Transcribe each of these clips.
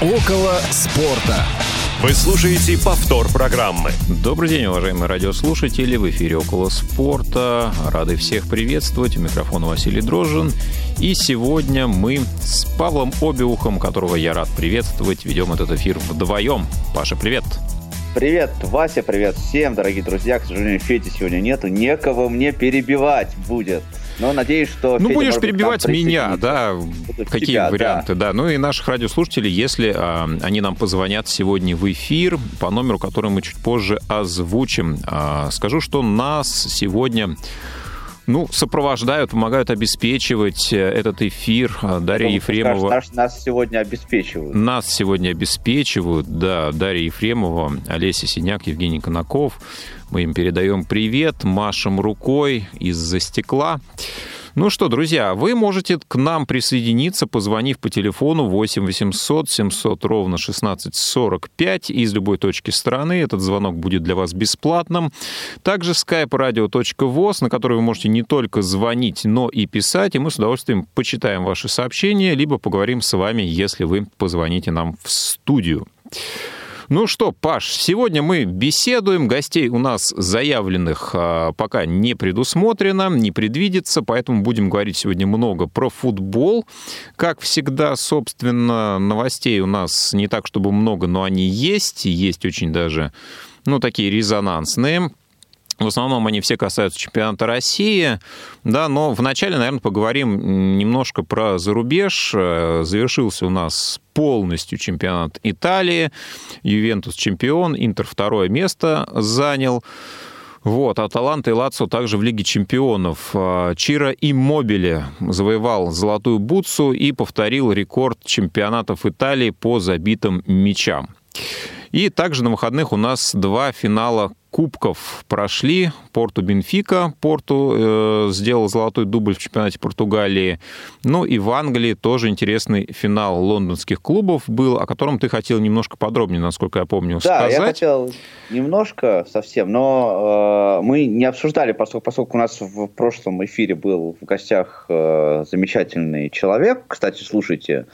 Около спорта. Вы слушаете повтор программы. Добрый день, уважаемые радиослушатели. В эфире «Около спорта». Рады всех приветствовать. У микрофона Василий Дрожжин. И сегодня мы с Павлом Обиухом, которого я рад приветствовать, ведем этот эфир вдвоем. Паша, привет. Привет, Вася, привет всем, дорогие друзья. К сожалению, Феди сегодня нету. Некого мне перебивать будет. Но надеюсь, что... Ну, Федя, будешь перебивать меня, да, какие тебя, варианты, да. да. Ну и наших радиослушателей, если а, они нам позвонят сегодня в эфир по номеру, который мы чуть позже озвучим. А, скажу, что нас сегодня ну, сопровождают, помогают обеспечивать э, этот эфир. А, Дарья ну, Ефремова. Скажешь, нас сегодня обеспечивают. Нас сегодня обеспечивают, да. Дарья Ефремова, Олеся Синяк, Евгений Конаков. Мы им передаем привет, машем рукой из-за стекла. Ну что, друзья, вы можете к нам присоединиться, позвонив по телефону 8 800 700 ровно 1645 из любой точки страны. Этот звонок будет для вас бесплатным. Также skype radio.voz, на который вы можете не только звонить, но и писать, и мы с удовольствием почитаем ваши сообщения, либо поговорим с вами, если вы позвоните нам в студию. Ну что, Паш, сегодня мы беседуем. Гостей у нас заявленных а, пока не предусмотрено, не предвидится, поэтому будем говорить сегодня много про футбол. Как всегда, собственно, новостей у нас не так, чтобы много, но они есть, и есть очень даже ну, такие резонансные. В основном они все касаются чемпионата России, да, но вначале, наверное, поговорим немножко про зарубеж. Э, завершился у нас полностью чемпионат Италии. Ювентус чемпион, Интер второе место занял. Вот, а Таланта и Лацо также в Лиге чемпионов. Э, Чира Иммобиле завоевал золотую бутсу и повторил рекорд чемпионатов Италии по забитым мячам. И также на выходных у нас два финала кубков прошли. Порту Бенфика, Порту э, сделал золотой дубль в чемпионате Португалии. Ну и в Англии тоже интересный финал лондонских клубов был, о котором ты хотел немножко подробнее, насколько я помню, да, сказать. Да, я хотел немножко совсем, но э, мы не обсуждали, поскольку, поскольку у нас в прошлом эфире был в гостях э, замечательный человек. Кстати, слушайте,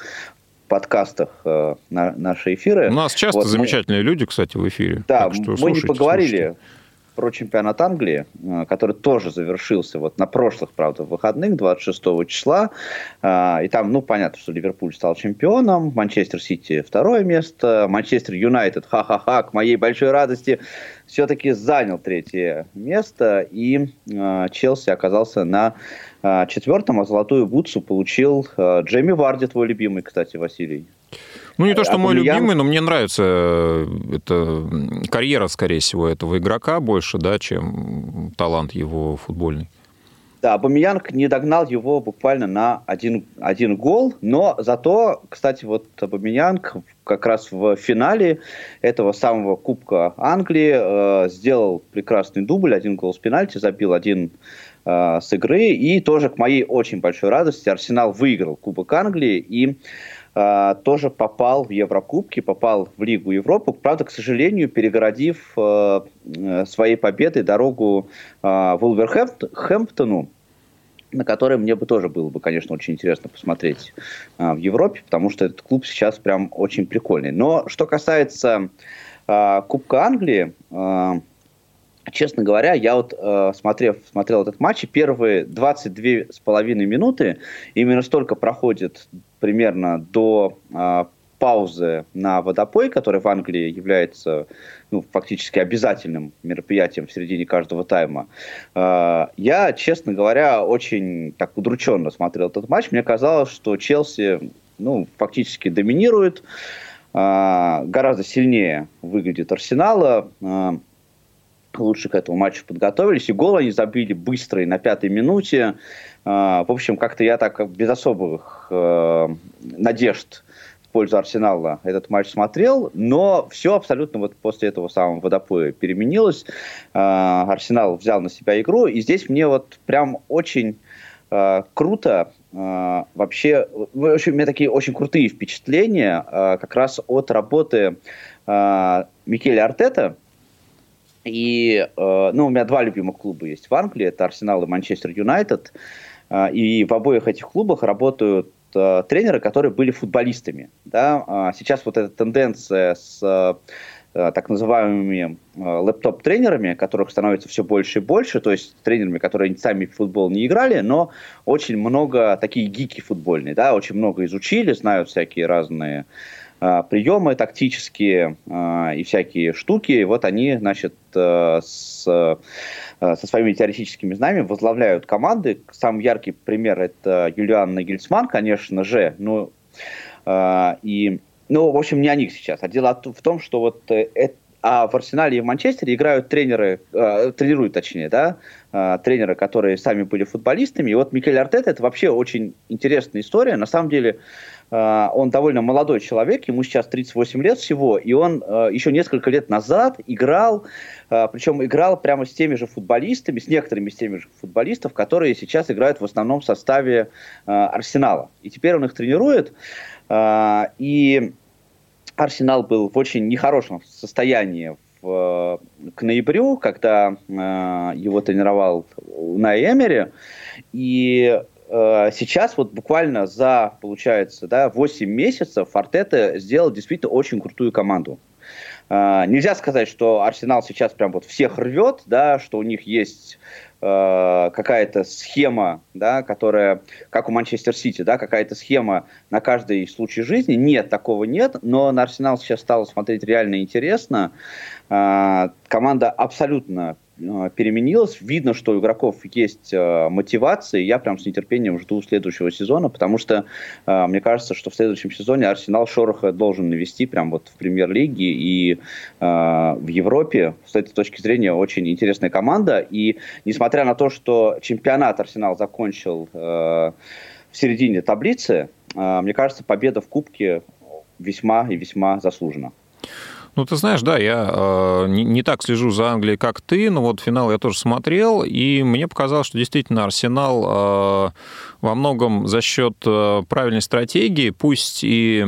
подкастах э, на, наши эфиры. У нас часто вот замечательные мы, люди, кстати, в эфире. Да, мы не поговорили слушайте. про чемпионат Англии, э, который тоже завершился вот на прошлых, правда, выходных, 26 числа. Э, и там, ну, понятно, что Ливерпуль стал чемпионом, Манчестер Сити второе место, Манчестер Юнайтед, ха-ха-ха, к моей большой радости, все-таки занял третье место, и э, Челси оказался на э, четвертом, а золотую бутсу получил э, Джейми Варди, твой любимый, кстати, Василий. Ну, не то, что а мой любимый, но мне нравится э, это карьера, скорее всего, этого игрока больше, да, чем талант его футбольный. Да, Абамиянг не догнал его буквально на один, один гол, но зато, кстати, вот Абамиянг как раз в финале этого самого Кубка Англии э, сделал прекрасный дубль, один гол с пенальти, забил один э, с игры, и тоже к моей очень большой радости Арсенал выиграл Кубок Англии, и Uh, тоже попал в Еврокубки, попал в Лигу Европы, правда, к сожалению, перегородив uh, своей победой дорогу uh, Вулверхэмптону, на который мне бы тоже было бы, конечно, очень интересно посмотреть а, в Европе, потому что этот клуб сейчас прям очень прикольный. Но что касается а, Кубка Англии, а, честно говоря, я вот э, смотрев, смотрел этот матч, и первые 22 с половиной минуты именно столько проходит примерно до э, паузы на водопой, который в Англии является ну, фактически обязательным мероприятием в середине каждого тайма. Э, я, честно говоря, очень так удрученно смотрел этот матч. Мне казалось, что Челси ну, фактически доминирует, э, гораздо сильнее выглядит Арсенала. Э, лучше к этому матчу подготовились. И гол они забили быстро и на пятой минуте. В общем, как-то я так без особых надежд пользу Арсенала этот матч смотрел, но все абсолютно вот после этого самого водопоя переменилось. А, Арсенал взял на себя игру, и здесь мне вот прям очень а, круто а, вообще, в общем, у меня такие очень крутые впечатления как раз от работы Микеля Артета, и, ну, у меня два любимых клуба есть в Англии, это Арсенал и Манчестер Юнайтед. И в обоих этих клубах работают э, тренеры, которые были футболистами. Да? А сейчас вот эта тенденция с э, так называемыми э, лэптоп-тренерами, которых становится все больше и больше, то есть тренерами, которые сами в футбол не играли, но очень много такие гики футбольные, да, очень много изучили, знают всякие разные э, приемы тактические э, и всякие штуки. Вот они, значит, э, с Э, со своими теоретическими знаниями возглавляют команды. Самый яркий пример это Юлиан Нагельсман, конечно же. Ну, э, и, ну, в общем, не о них сейчас. А дело в том, что вот это а в Арсенале и в Манчестере играют тренеры, э, тренируют точнее, да, э, тренеры, которые сами были футболистами. И вот Микель Артета это вообще очень интересная история. На самом деле э, он довольно молодой человек, ему сейчас 38 лет всего, и он э, еще несколько лет назад играл, э, причем играл прямо с теми же футболистами, с некоторыми из теми же футболистов, которые сейчас играют в основном в составе э, Арсенала. И теперь он их тренирует. Э, и Арсенал был в очень нехорошем состоянии к ноябрю, когда э, его тренировал на Эмере. И э, сейчас вот буквально за, получается, да, 8 месяцев Артета сделал действительно очень крутую команду. Uh, нельзя сказать, что Арсенал сейчас прям вот всех рвет, да, что у них есть Э, какая-то схема, да, которая, как у Манчестер Сити, да, какая-то схема на каждый случай жизни. Нет, такого нет, но на Арсенал сейчас стало смотреть реально интересно. Э, команда абсолютно Э, переменилось. Видно, что у игроков есть э, мотивация. Я прям с нетерпением жду следующего сезона, потому что э, мне кажется, что в следующем сезоне Арсенал Шороха должен навести прям вот в премьер-лиге и э, в Европе. С этой точки зрения очень интересная команда. И несмотря на то, что чемпионат Арсенал закончил э, в середине таблицы, э, мне кажется, победа в Кубке весьма и весьма заслужена. Ну, ты знаешь, да, я э, не, не так слежу за Англией, как ты, но вот финал я тоже смотрел, и мне показалось, что действительно Арсенал э, во многом за счет э, правильной стратегии, пусть и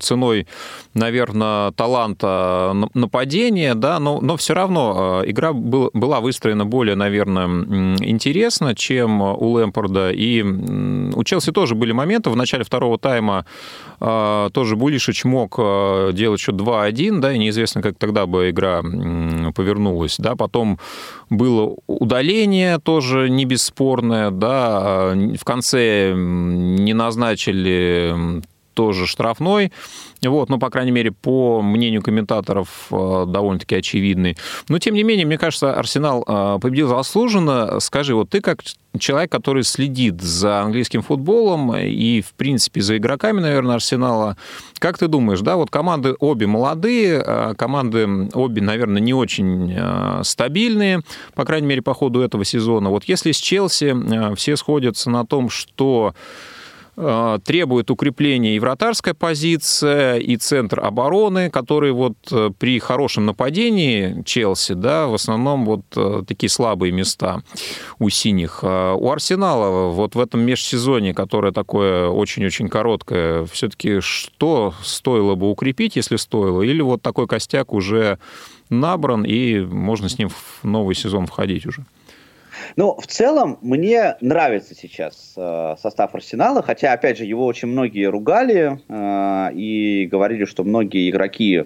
ценой, наверное, таланта нападения, да, но, но все равно э, игра был, была выстроена более, наверное, интересно, чем у Лэмпорда. И у Челси тоже были моменты. В начале второго тайма э, тоже Булишич мог делать счет 2-1, да, и неизвестно, как тогда бы игра повернулась. Да. Потом было удаление тоже не бесспорное, да, в конце не назначили тоже штрафной. Вот, ну, по крайней мере, по мнению комментаторов, э, довольно-таки очевидный. Но, тем не менее, мне кажется, Арсенал э, победил заслуженно. Скажи, вот ты как человек, который следит за английским футболом и, в принципе, за игроками, наверное, Арсенала, как ты думаешь, да, вот команды обе молодые, э, команды обе, наверное, не очень стабильные, по крайней мере, по ходу этого сезона. Вот если с Челси все сходятся на том, что требует укрепления и вратарская позиция, и центр обороны, который вот э, при хорошем нападении Челси, да, в основном вот э, такие слабые места у синих. У Арсенала вот в этом межсезонье, которое такое очень-очень короткое, все-таки что стоило бы укрепить, если стоило, или вот такой костяк уже набран, и можно с ним в новый сезон входить уже? Ну, в целом, мне нравится сейчас э, состав Арсенала, хотя, опять же, его очень многие ругали э, и говорили, что многие игроки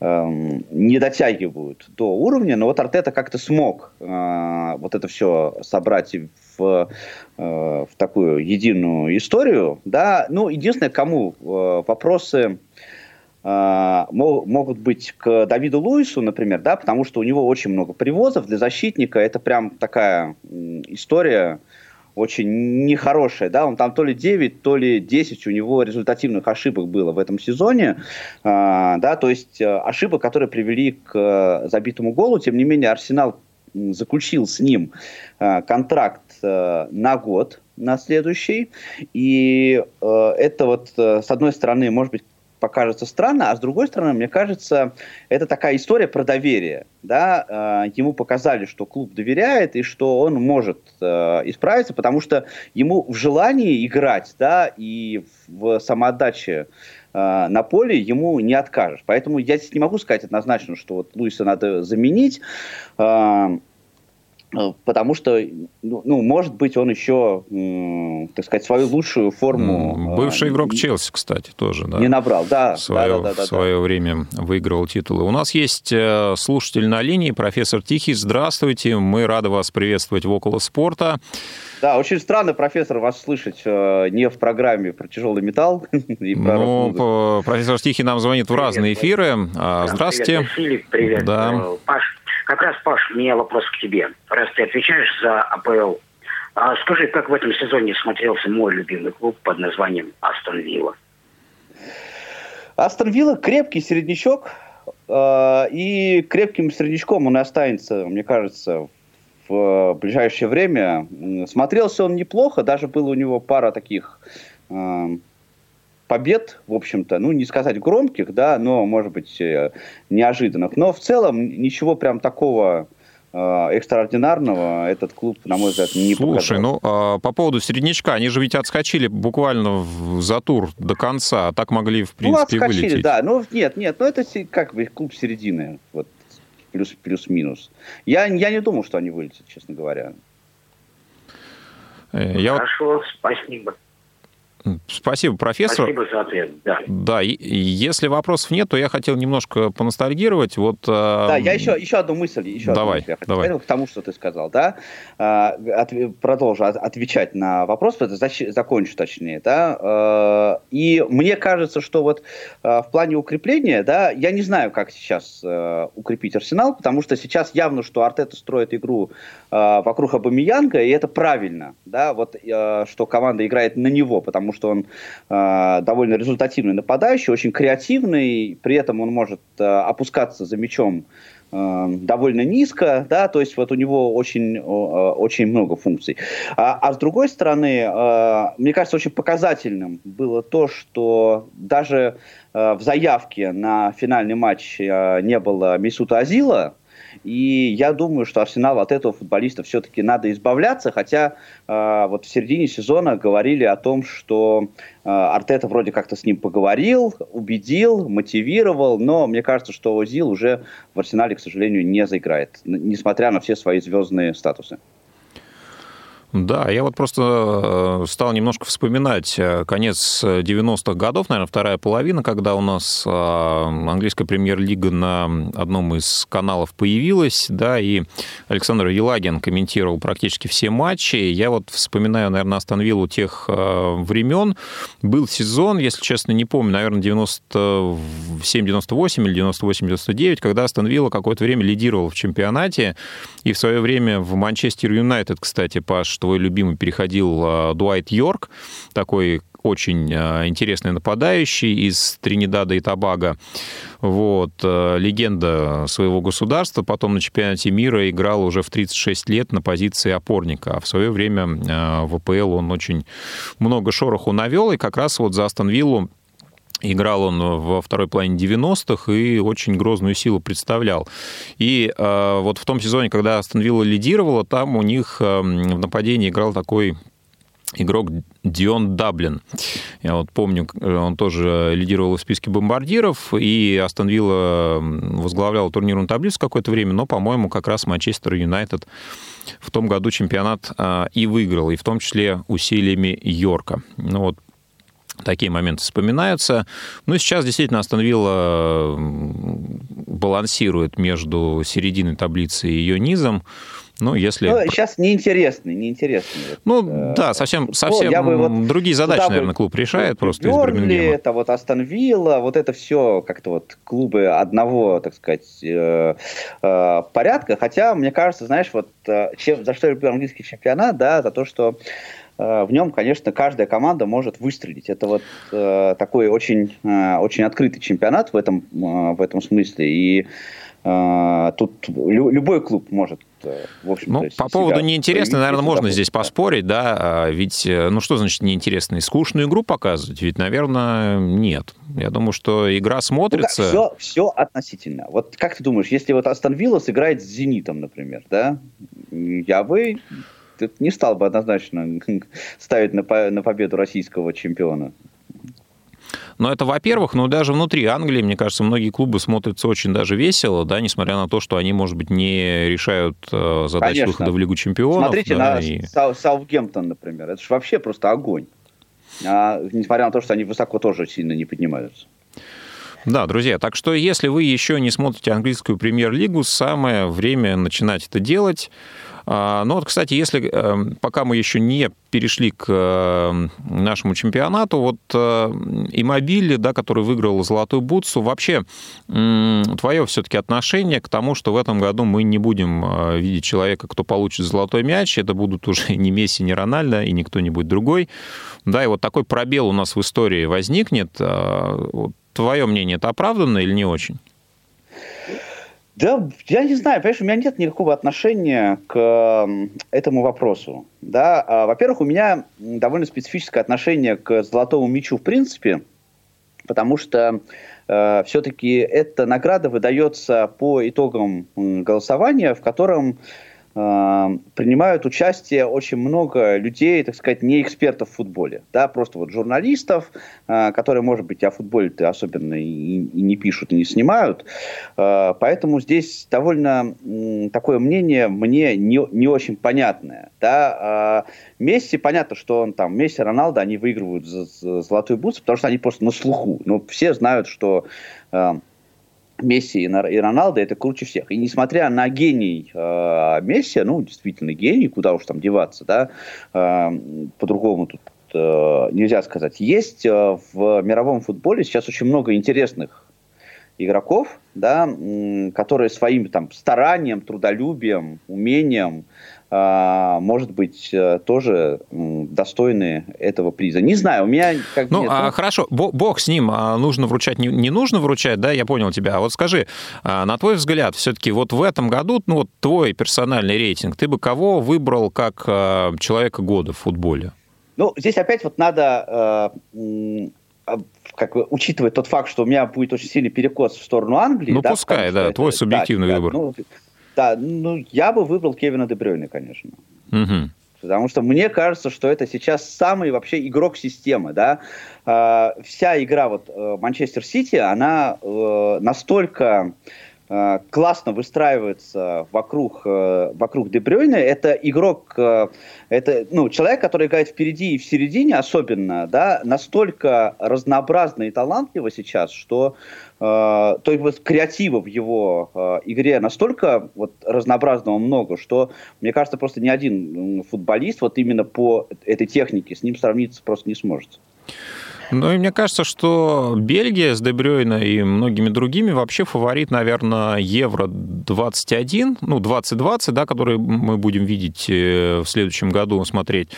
э, не дотягивают до уровня, но вот Артета как-то смог э, вот это все собрать в, э, в такую единую историю, да, ну, единственное, кому э, вопросы могут быть к Давиду Луису, например, да, потому что у него очень много привозов для защитника. Это прям такая история очень нехорошая, да, он там то ли 9, то ли 10 у него результативных ошибок было в этом сезоне, а, да, то есть э, ошибок, которые привели к забитому голу, тем не менее Арсенал заключил с ним э, контракт э, на год, на следующий. И э, это вот, э, с одной стороны, может быть, покажется странно, а с другой стороны, мне кажется, это такая история про доверие. Да? Э, ему показали, что клуб доверяет и что он может э, исправиться, потому что ему в желании играть да, и в самоотдаче э, на поле ему не откажешь. Поэтому я здесь не могу сказать однозначно, что вот Луиса надо заменить. Э, потому что, ну, ну, может быть, он еще, так сказать, свою лучшую форму... Бывший э, игрок Челси, кстати, тоже, да? Не набрал, да. В свое, да, да, да, в свое да. время выиграл титулы. У нас есть э, слушатель на линии, профессор Тихий. Здравствуйте, мы рады вас приветствовать в «Около спорта». Да, очень странно, профессор, вас слышать не в программе про тяжелый металл. И про ну, профессор Тихий нам звонит в разные эфиры. А, здравствуйте. Привет, Филипп, привет. Да. Паш, как раз, Паш, у меня вопрос к тебе. Раз ты отвечаешь за АПЛ, а скажи, как в этом сезоне смотрелся мой любимый клуб под названием Астон Вилла? Астон Вилла крепкий середнячок, э, и крепким середнячком он и останется, мне кажется, в ближайшее время. Смотрелся он неплохо, даже было у него пара таких побед, в общем-то, ну, не сказать громких, да, но, может быть, э, неожиданных. Но в целом ничего прям такого э, экстраординарного этот клуб, на мой взгляд, не Слушай, показал. ну, а, по поводу середнячка, они же ведь отскочили буквально в, за тур до конца, а так могли, в принципе, ну, отскочили, вылететь. да, ну, нет, нет, ну, это как бы клуб середины, вот, плюс, плюс-минус. Я, я не думал, что они вылетят, честно говоря. Э, я Хорошо, вот... спасибо. Спасибо, профессор. Спасибо за ответ, да. Да, если вопросов нет, то я хотел немножко поностальгировать. Вот, а, да, я еще, еще одну мысль, еще давай, одну мысль давай. Сказать, к тому, что ты сказал, да, а, от, продолжу отвечать на вопрос, закончу точнее, да, а, и мне кажется, что вот в плане укрепления, да, я не знаю, как сейчас укрепить Арсенал, потому что сейчас явно, что Артета строит игру вокруг Абамиянга, и это правильно, да, вот, что команда играет на него, потому что он э, довольно результативный нападающий, очень креативный, при этом он может э, опускаться за мячом э, довольно низко, да, то есть вот у него очень, э, очень много функций. А, а с другой стороны, э, мне кажется, очень показательным было то, что даже э, в заявке на финальный матч э, не было Мисута Азила, и я думаю, что Арсенал от этого футболиста все-таки надо избавляться, хотя э, вот в середине сезона говорили о том, что э, Артета вроде как-то с ним поговорил, убедил, мотивировал, но мне кажется, что Озил уже в Арсенале, к сожалению, не заиграет, несмотря на все свои звездные статусы. Да, я вот просто э, стал немножко вспоминать э, конец 90-х годов, наверное, вторая половина, когда у нас э, английская премьер-лига на одном из каналов появилась, да, и Александр Елагин комментировал практически все матчи. Я вот вспоминаю, наверное, Астон Виллу тех времен. Был сезон, если честно, не помню, наверное, 97-98 или 98-99, когда Астон Вилла какое-то время лидировал в чемпионате, и в свое время в Манчестер Юнайтед, кстати, Паш, твой любимый переходил а, Дуайт Йорк, такой очень а, интересный нападающий из Тринидада и Тобаго. Вот, а, легенда своего государства. Потом на чемпионате мира играл уже в 36 лет на позиции опорника. А в свое время в АПЛ он очень много шороху навел. И как раз вот за Астон Виллу Играл он во второй половине 90-х и очень грозную силу представлял. И э, вот в том сезоне, когда Астон Вилла лидировала, там у них э, в нападении играл такой игрок Дион Даблин. Я вот помню, он тоже лидировал в списке бомбардиров, и Астон Вилла возглавлял турнирную таблицу какое-то время, но, по-моему, как раз Манчестер Юнайтед в том году чемпионат а, и выиграл, и в том числе усилиями Йорка. Ну вот такие моменты вспоминаются. Ну сейчас действительно Астон Вилла балансирует между серединой таблицы и ее низом. Ну, если... Ну, сейчас неинтересный, неинтересный. Ну, э, да, совсем, совсем я бы вот другие задачи, наверное, клуб решает просто Бернли, это вот Астон Вилла, вот это все как-то вот клубы одного, так сказать, э, э, порядка. Хотя, мне кажется, знаешь, вот чем, за что я люблю английский чемпионат, да, за то, что в нем, конечно, каждая команда может выстрелить. Это вот э, такой очень, э, очень открытый чемпионат в этом, э, в этом смысле. И э, тут лю- любой клуб может э, в общем Ну, по поводу неинтересной, наверное, можно здесь поспорить, да, а ведь, ну, что значит неинтересный? Скучную игру показывать? Ведь, наверное, нет. Я думаю, что игра смотрится... Ну, все, все относительно. Вот как ты думаешь, если вот Астон Вилла сыграет с Зенитом, например, да, я бы не стал бы однозначно ставить на, на победу российского чемпиона. но это во-первых, но даже внутри Англии, мне кажется, многие клубы смотрятся очень даже весело, да, несмотря на то, что они, может быть, не решают э, задачи Конечно. выхода в Лигу Чемпионов. Смотрите да, на и... Саутгемптон, например. Это же вообще просто огонь. А, несмотря на то, что они высоко тоже сильно не поднимаются. Да, друзья, так что если вы еще не смотрите английскую премьер-лигу, самое время начинать это делать. А, ну вот, кстати, если эм, пока мы еще не перешли к эм, нашему чемпионату, вот э, Иммобили, да, который выиграл золотую бутсу, вообще твое все-таки отношение к тому, что в этом году мы не будем э, видеть человека, кто получит золотой мяч, это будут уже не Месси, не Рональдо и не кто-нибудь другой, да, и вот такой пробел у нас в истории возникнет. Вот, твое мнение, это оправданно или не очень? Да, я не знаю, понимаешь, у меня нет никакого отношения к этому вопросу. Да? А, во-первых, у меня довольно специфическое отношение к золотому мячу в принципе, потому что э, все-таки эта награда выдается по итогам голосования, в котором принимают участие очень много людей, так сказать, не экспертов в футболе, да, просто вот журналистов, э, которые, может быть, о футболе-то особенно и, и не пишут, и не снимают, э, поэтому здесь довольно такое мнение мне не, не очень понятное, да, э, Месси, понятно, что он там, Месси, Роналдо, они выигрывают за, за золотую бутсу, потому что они просто на слуху, но все знают, что Месси и Роналдо это круче всех. И несмотря на гений э, Месси, ну, действительно гений, куда уж там деваться, да, э, по-другому тут э, нельзя сказать. Есть э, в мировом футболе сейчас очень много интересных игроков, да, которые своим там старанием, трудолюбием, умением может быть, э, тоже достойны этого приза. Не знаю, у меня как Ну, а, хорошо, бог с ним, а нужно вручать, не, не нужно вручать, да, я понял тебя. А вот скажи, а, на твой взгляд, все-таки вот в этом году, ну, вот твой персональный рейтинг, ты бы кого выбрал как человека года в футболе? Ну, здесь опять вот надо как бы, учитывать тот факт, что у меня будет очень сильный перекос в сторону Англии. Ну, да, пускай, да, твой это, субъективный да, выбор. ну, да, ну, я бы выбрал Кевина Дебрёйна, конечно. Угу. Потому что мне кажется, что это сейчас самый вообще игрок системы, да. Э, вся игра вот э, Манчестер Сити, она э, настолько Э, классно выстраивается вокруг, э, вокруг Дебрёйна. Это игрок, э, это ну, человек, который играет впереди и в середине особенно, да, настолько разнообразно и талантливо сейчас, что то есть вот креатива в его э, игре настолько вот разнообразного много, что мне кажется просто ни один футболист вот именно по этой технике с ним сравниться просто не сможет. Ну и мне кажется, что Бельгия с Дебрёйна и многими другими вообще фаворит, наверное, Евро-21, ну, 2020, да, который мы будем видеть э, в следующем году, смотреть.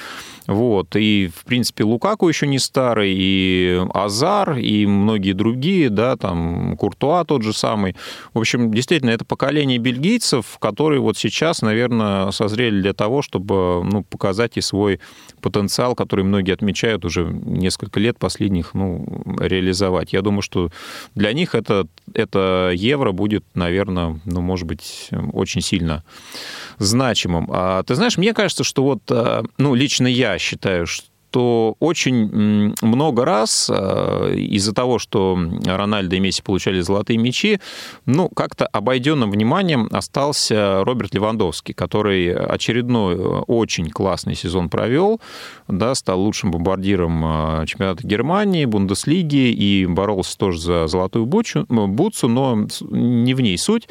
Вот. И, в принципе, Лукаку еще не старый, и Азар, и многие другие, да, там, Куртуа тот же самый. В общем, действительно, это поколение бельгийцев, которые вот сейчас, наверное, созрели для того, чтобы ну, показать и свой потенциал, который многие отмечают уже несколько лет последних, ну, реализовать. Я думаю, что для них это, это евро будет, наверное, ну, может быть, очень сильно значимым. А ты знаешь, мне кажется, что вот, э, ну, лично я считаю, что что очень много раз э, из-за того, что Рональдо и Месси получали золотые мячи, ну, как-то обойденным вниманием остался Роберт Левандовский, который очередной э, очень классный сезон провел, да, стал лучшим бомбардиром э, чемпионата Германии, Бундеслиги и боролся тоже за золотую бутсу, но не в ней суть.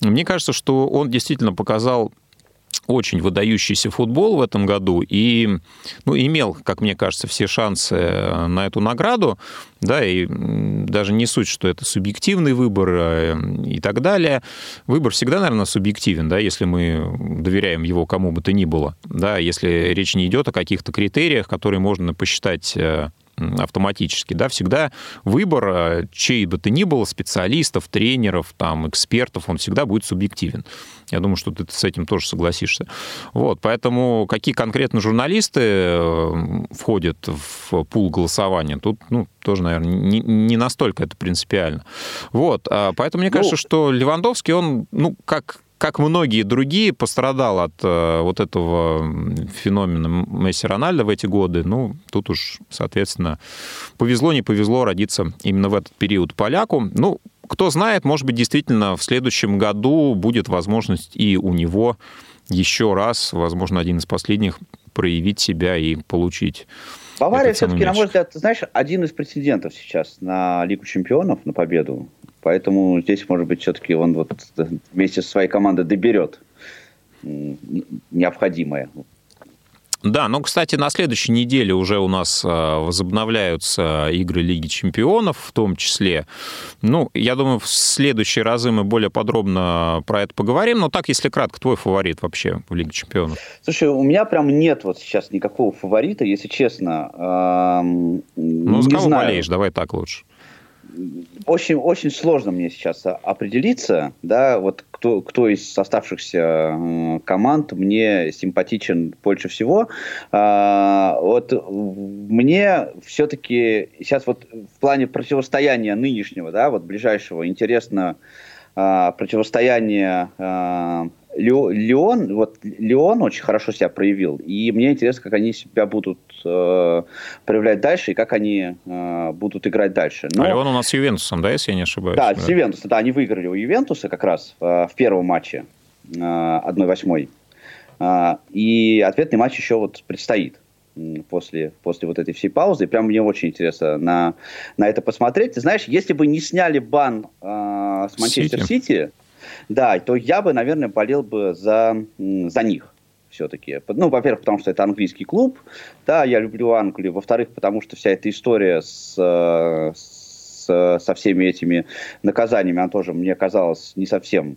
Мне кажется, что он действительно показал очень выдающийся футбол в этом году и ну, имел, как мне кажется, все шансы э, на эту награду, да, и даже не суть, что это субъективный выбор э, и так далее. Выбор всегда, наверное, субъективен, да, если мы доверяем его кому бы то ни было, да, если речь не идет о каких-то критериях, которые можно посчитать э, автоматически, да, всегда выбор, чей бы то ни было, специалистов, тренеров, там, экспертов, он всегда будет субъективен. Я думаю, что ты с этим тоже согласишься. Вот, поэтому какие конкретно журналисты э, входят в пул голосования, тут, ну, тоже, наверное, не, не настолько это принципиально. Вот, а поэтому мне кажется, ну, что Левандовский, он, ну, как как многие другие, пострадал от э, вот этого феномена Месси Рональда в эти годы. Ну, тут уж, соответственно, повезло, не повезло родиться именно в этот период поляку. Ну, кто знает, может быть, действительно в следующем году будет возможность и у него еще раз, возможно, один из последних, проявить себя и получить Бавария все-таки, на мой взгляд, знаешь, один из претендентов сейчас на Лигу чемпионов, на победу. Поэтому здесь, может быть, все-таки он вот вместе со своей командой доберет необходимое. Да, но, кстати, на следующей неделе уже у нас а, возобновляются игры Лиги Чемпионов, в том числе. Ну, я думаю, в следующие разы мы более подробно про это поговорим. Но так, если кратко, твой фаворит вообще в Лиге Чемпионов? Слушай, у меня прям нет вот сейчас никакого фаворита, если честно. Ну, с кого знаю. болеешь? Давай так лучше очень, очень сложно мне сейчас определиться, да, вот кто, кто из оставшихся команд мне симпатичен больше всего. А, вот мне все-таки сейчас вот в плане противостояния нынешнего, да, вот ближайшего, интересно а, противостояние а, Леон, вот Леон очень хорошо себя проявил, и мне интересно, как они себя будут э, проявлять дальше и как они э, будут играть дальше. Но... А Леон у нас с Ювентусом, да, если я не ошибаюсь? Да, да? с Ювентусом, да, они выиграли у Ювентуса как раз э, в первом матче э, 1-8. Э, и ответный матч еще вот предстоит после, после вот этой всей паузы. И прям мне очень интересно на, на это посмотреть. Ты знаешь, если бы не сняли бан э, с Манчестер Сити да, то я бы, наверное, болел бы за, за них все-таки. Ну, во-первых, потому что это английский клуб, да, я люблю Англию. Во-вторых, потому что вся эта история с, с, со всеми этими наказаниями, она тоже мне казалась не совсем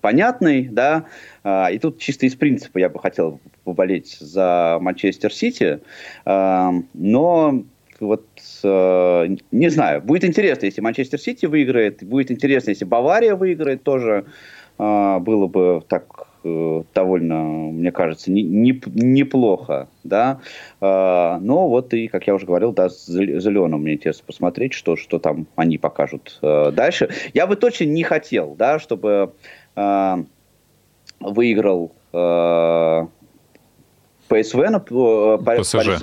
понятной, да, а, и тут чисто из принципа я бы хотел поболеть за Манчестер Сити, а, но вот э, не знаю, будет интересно, если Манчестер Сити выиграет, будет интересно, если Бавария выиграет, тоже э, было бы так довольно, мне кажется, не, не, неплохо, да, э, но вот и, как я уже говорил, да, зеленым мне интересно посмотреть, что, что там они покажут э, дальше. Я бы точно не хотел, да, чтобы э, выиграл э, ПСВ, ПСЖ.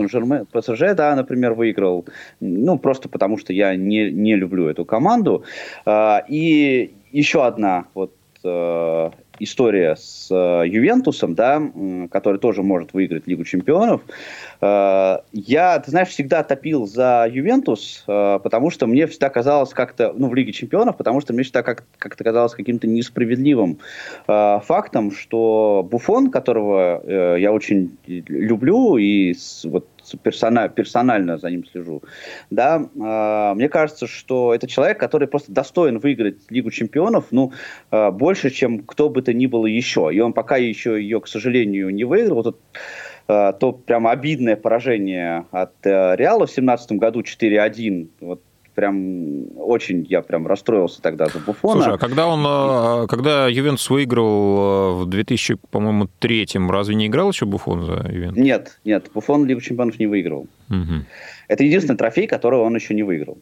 ПСЖ, да, например, выиграл. Ну, просто потому что я не, не люблю эту команду. А, и еще одна вот э, история с э, Ювентусом, да, который тоже может выиграть Лигу чемпионов. Э, я, ты знаешь, всегда топил за Ювентус, э, потому что мне всегда казалось как-то, ну, в Лиге чемпионов, потому что мне всегда как- как-то казалось каким-то несправедливым э, фактом, что Буфон, которого э, я очень люблю и с, вот персонально, персонально за ним слежу, да, э, мне кажется, что это человек, который просто достоин выиграть Лигу чемпионов, ну, э, больше, чем кто бы то ни было еще. И он пока еще ее, к сожалению, не выиграл. Вот э, то прямо обидное поражение от э, Реала в 2017 году 4-1, вот прям очень я прям расстроился тогда за Буфона. Слушай, а когда он, э, когда Ювентус выиграл э, в 2000, по-моему, третьем, разве не играл еще Буфон за Ювентус? Нет, нет, Буфон Лигу чемпионов не выиграл. Угу. Это единственный трофей, который он еще не выиграл.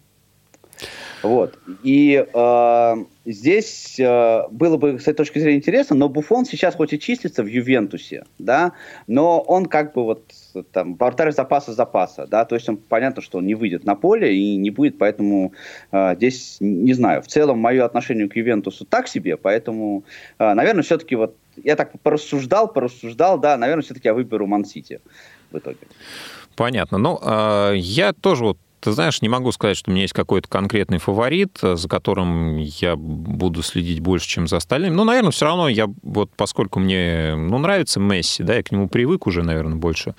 Вот. И э, здесь э, было бы с этой точки зрения интересно, но Буфон сейчас хоть и числится в Ювентусе, да, но он как бы вот там вратарь запаса запаса, да, то есть он понятно, что он не выйдет на поле и не будет, поэтому э, здесь не знаю. В целом мое отношение к Ювентусу так себе, поэтому, э, наверное, все-таки вот я так порассуждал, порассуждал, да, наверное, все-таки я выберу Ман-Сити в итоге. Понятно. Ну, э, я тоже вот ты знаешь, не могу сказать, что у меня есть какой-то конкретный фаворит, за которым я буду следить больше, чем за остальными. Но, наверное, все равно я вот, поскольку мне, ну, нравится Месси, да, я к нему привык уже, наверное, больше,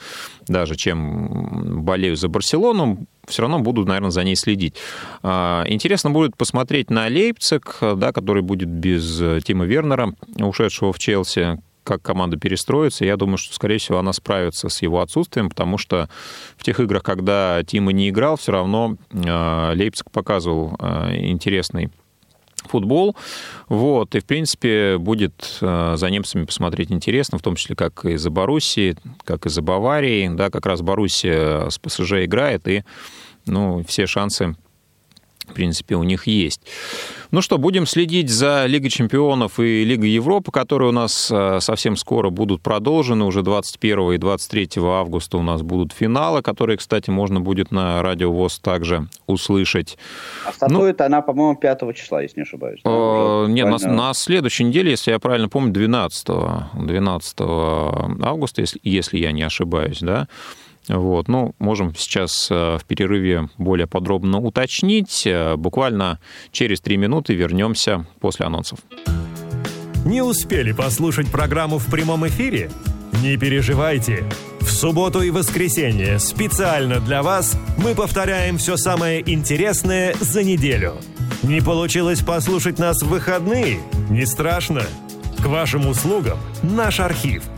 даже чем болею за Барселону, все равно буду, наверное, за ней следить. А, интересно будет посмотреть на Лейпциг, да, который будет без Тима Вернера, ушедшего в Челси, как команда перестроится. Я думаю, что, скорее всего, она справится с его отсутствием, потому что в тех играх, когда Тима не играл, все равно э, Лейпциг показывал э, интересный футбол. Вот. И, в принципе, будет э, за немцами посмотреть интересно, в том числе как и за Боруссией, как и за Баварией. Да, как раз Боруссия с ПСЖ играет, и ну, все шансы принципе, у них есть. Ну что, будем следить за Лигой чемпионов и Лигой Европы, которые у нас э, совсем скоро будут продолжены. Уже 21 и 23 августа у нас будут финалы, которые, кстати, можно будет на Радио ВОЗ также услышать. А стартует ну, она, по-моему, 5 числа, если не ошибаюсь. Да? Э, нет, на, на следующей неделе, если я правильно помню, 12, 12 августа, если, если я не ошибаюсь, да, вот. Ну, можем сейчас э, в перерыве более подробно уточнить. Э, буквально через три минуты вернемся после анонсов. Не успели послушать программу в прямом эфире? Не переживайте. В субботу и воскресенье специально для вас мы повторяем все самое интересное за неделю. Не получилось послушать нас в выходные? Не страшно. К вашим услугам наш архив –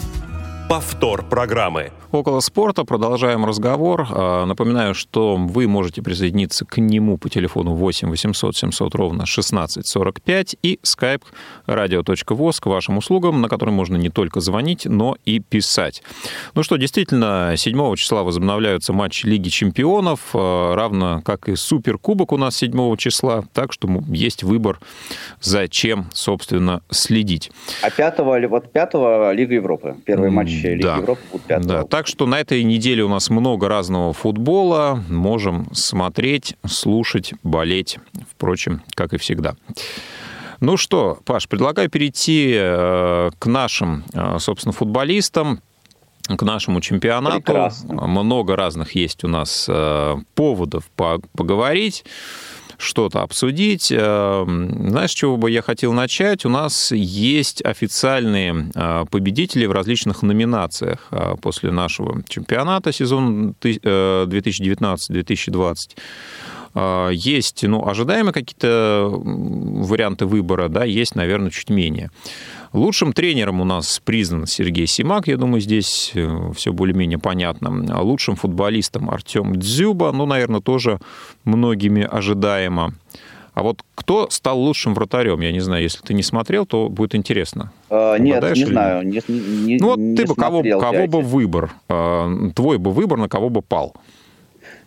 Повтор программы. Около спорта продолжаем разговор. А, напоминаю, что вы можете присоединиться к нему по телефону 8 800 700 ровно 1645 и skype radio.voz к вашим услугам, на который можно не только звонить, но и писать. Ну что, действительно, 7 числа возобновляются матчи Лиги чемпионов, а, равно как и Суперкубок у нас 7 числа, так что есть выбор, зачем, собственно, следить. А 5 вот 5 Лига Европы, первый матч Лиги да. Европы будет 5 да. Так что на этой неделе у нас много разного футбола. Можем смотреть, слушать, болеть. Впрочем, как и всегда. Ну что, Паш, предлагаю перейти э, к нашим, э, собственно, футболистам к нашему чемпионату. Прекрасно. Много разных есть у нас э, поводов поговорить что-то обсудить. Эм, знаешь, чего бы я хотел начать? У нас есть официальные э, победители в различных номинациях э, после нашего чемпионата сезона 2019-2020 э, есть, ну, ожидаемые какие-то варианты выбора, да, есть, наверное, чуть менее. Лучшим тренером у нас признан Сергей Симак, я думаю, здесь э, все более-менее понятно. Лучшим футболистом Артем Дзюба, ну, наверное, тоже многими ожидаемо. А вот кто стал лучшим вратарем? Я не знаю, если ты не смотрел, то будет интересно. А, нет, не знаю. Не, не, ну вот не ты бы кого, кого бы выбор, а, твой бы выбор, на кого бы пал?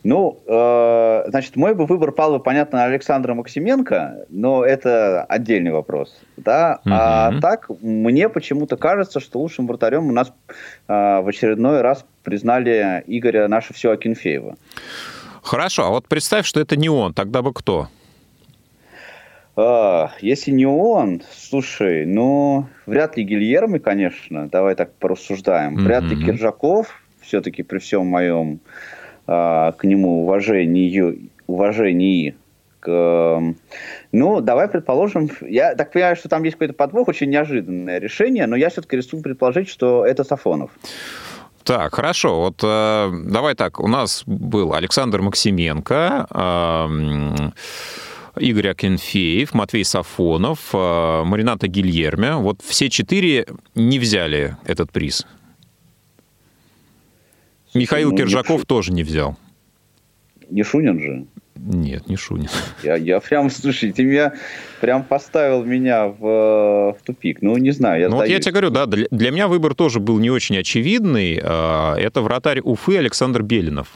Ну, э, значит, мой бы выбор пал бы, понятно, на Александра Максименко, но это отдельный вопрос. Да? Угу. А так, мне почему-то кажется, что лучшим вратарем у нас э, в очередной раз признали Игоря наше все Акинфеева. Хорошо, а вот представь, что это не он, тогда бы кто? А, если не он, слушай, ну, вряд ли Гильермо, конечно, давай так порассуждаем. Вряд ли Киржаков, все-таки при всем моем к нему уважению, уважении к... Ну, давай предположим, я так понимаю, что там есть какой-то подвох, очень неожиданное решение, но я все-таки рискую предположить, что это Сафонов. Так, хорошо. Вот э, давай так. У нас был Александр Максименко, э, Игорь Акинфеев, Матвей Сафонов, э, Марината Гильерме. Вот все четыре не взяли этот приз. Михаил ну, Киржаков не тоже не взял. Не Шунин же? Нет, не Шунин. Я, я прям, слушай, ты меня прям поставил меня в, в тупик. Ну, не знаю, я Ну, вот я тебе говорю, да, для, для меня выбор тоже был не очень очевидный. А, это вратарь Уфы Александр Белинов.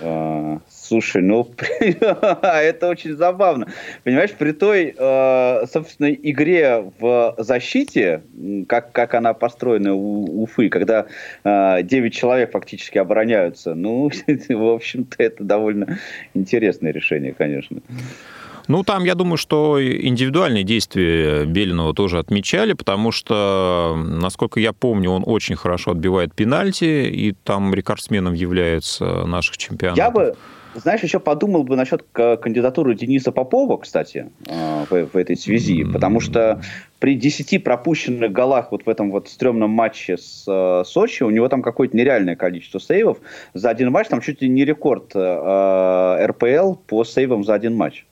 А, Слушай, ну это очень забавно. Понимаешь, при той, э, собственно, игре в защите, как, как она построена у Уфы, когда э, 9 человек фактически обороняются, ну, в общем-то, это довольно интересное решение, конечно. Ну, там, я думаю, что индивидуальные действия Белинова тоже отмечали, потому что, насколько я помню, он очень хорошо отбивает пенальти, и там рекордсменом является наших чемпионатов. Я бы, знаешь, еще подумал бы насчет кандидатуры Дениса Попова, кстати, э, в, в этой связи, потому что при 10 пропущенных голах вот в этом вот стрёмном матче с э, Сочи, у него там какое-то нереальное количество сейвов. За один матч, там чуть ли не рекорд э, РПЛ по сейвам за один матч.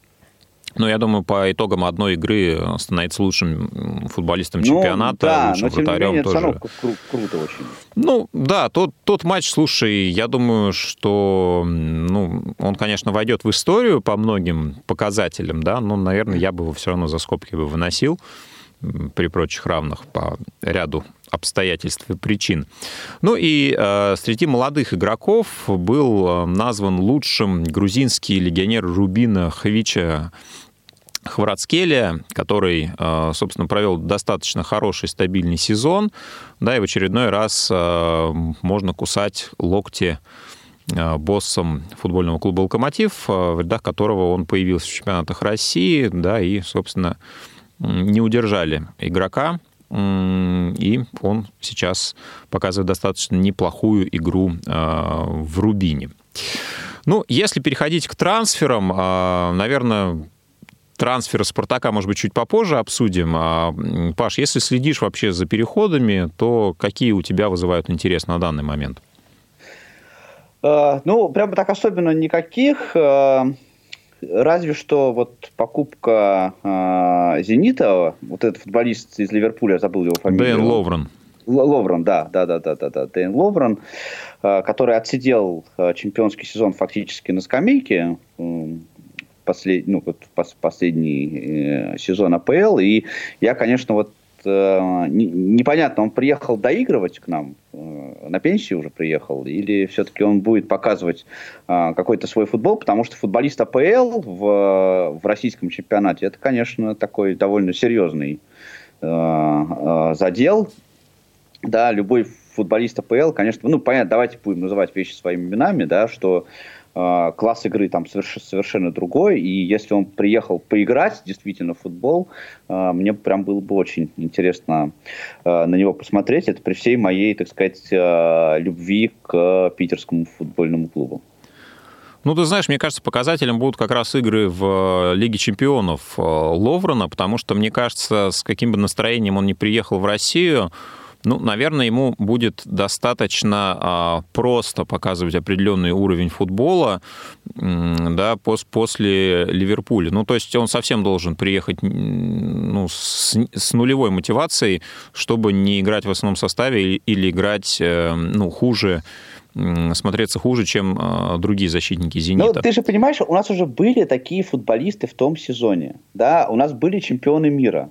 Но я думаю, по итогам одной игры становится лучшим футболистом ну, чемпионата, да, лучшим но, вратарем не менее, тоже. Это кру- круто очень. Ну, да, тот, тот матч, слушай, я думаю, что ну, он, конечно, войдет в историю по многим показателям, да, но, наверное, я бы его все равно за скобки бы выносил при прочих равных по ряду обстоятельств и причин. Ну и э, среди молодых игроков был э, назван лучшим грузинский легионер Рубина Хвича Хварацкелия, который, э, собственно, провел достаточно хороший, стабильный сезон, да, и в очередной раз э, можно кусать локти боссом футбольного клуба «Локомотив», в рядах которого он появился в чемпионатах России, да, и, собственно, не удержали игрока, и он сейчас показывает достаточно неплохую игру в Рубине. Ну, если переходить к трансферам, наверное, трансфер Спартака, может быть, чуть попозже обсудим. А, Паш, если следишь вообще за переходами, то какие у тебя вызывают интерес на данный момент? Ну, прямо так особенно никаких. Разве что вот покупка э, «Зенита», вот этот футболист из Ливерпуля, забыл его фамилию. Дэн Ловрен. Ловрен, да, да, да, да, да, да, Дэн Ловрен, э, который отсидел э, чемпионский сезон фактически на скамейке, послед, ну, вот, пос, последний э, сезон АПЛ, и я, конечно, вот э, не, непонятно, он приехал доигрывать к нам, э, на пенсию уже приехал, или все-таки он будет показывать э, какой-то свой футбол, потому что футболист АПЛ в, в российском чемпионате, это, конечно, такой довольно серьезный э, э, задел. Да, любой футболист АПЛ, конечно, ну, понятно, давайте будем называть вещи своими именами, да, что класс игры там совершенно другой, и если он приехал поиграть действительно в футбол, а, мне прям было бы очень интересно а, на него посмотреть. Это при всей моей, так сказать, любви к питерскому футбольному клубу. Ну, ты знаешь, мне кажется, показателем будут как раз игры в Лиге чемпионов Ловрена, потому что, мне кажется, с каким бы настроением он не приехал в Россию, ну, наверное, ему будет достаточно а, просто показывать определенный уровень футбола да, пос, после Ливерпуля. Ну, то есть он совсем должен приехать ну, с, с нулевой мотивацией, чтобы не играть в основном составе или, играть э, ну, хуже смотреться хуже, чем э, другие защитники «Зенита». Ну, ты же понимаешь, у нас уже были такие футболисты в том сезоне. Да, у нас были чемпионы мира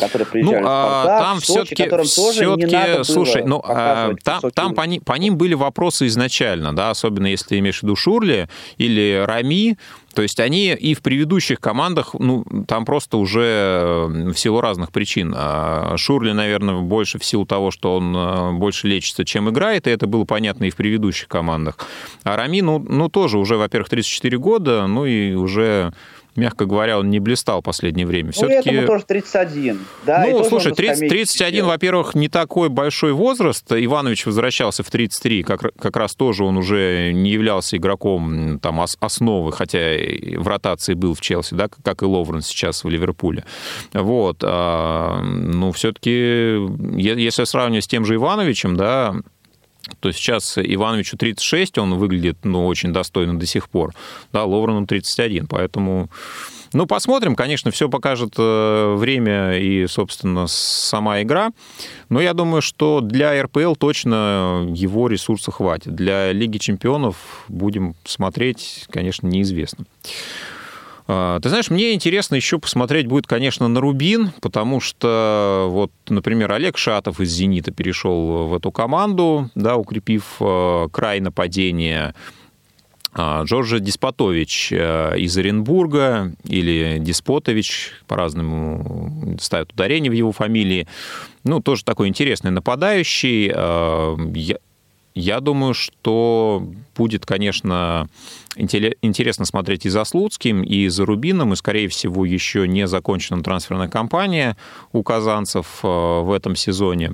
которые приезжали ну, в Спартак, там в Сочи, все-таки, которым тоже все-таки, не надо слушай, было ну, а, там, там по, ним, по ним были вопросы изначально, да, особенно если ты имеешь в виду Шурли или Рами, то есть они и в предыдущих командах, ну, там просто уже э, в силу разных причин. А Шурли, наверное, больше в силу того, что он э, больше лечится, чем играет, и это было понятно и в предыдущих командах. А Рами, ну, ну тоже уже, во-первых, 34 года, ну и уже мягко говоря, он не блистал в последнее время. Все-таки... Ну, тоже 31. Да, ну, слушай, 30, 31, во-первых, не такой большой возраст. Иванович возвращался в 33, как, как раз тоже он уже не являлся игроком там, основы, хотя в ротации был в Челси, да, как и Ловрен сейчас в Ливерпуле. Вот. А, ну, все-таки, если сравнивать с тем же Ивановичем, да, то сейчас Ивановичу 36, он выглядит ну, очень достойно до сих пор. Да, Ловрену 31, поэтому... Ну, посмотрим, конечно, все покажет э, время и, собственно, сама игра. Но я думаю, что для РПЛ точно его ресурса хватит. Для Лиги чемпионов будем смотреть, конечно, неизвестно. А, ты знаешь, мне интересно еще посмотреть будет, конечно, на Рубин, потому что, вот, например, Олег Шатов из «Зенита» перешел в эту команду, да, укрепив э, край нападения. А, Джорджа Диспотович э, из Оренбурга или Диспотович, по-разному ставят ударение в его фамилии. Ну, тоже такой интересный нападающий. Я, я думаю, что будет, конечно, интересно смотреть и за Слуцким, и за Рубином, и, скорее всего, еще не закончена трансферная кампания у казанцев э, в этом сезоне.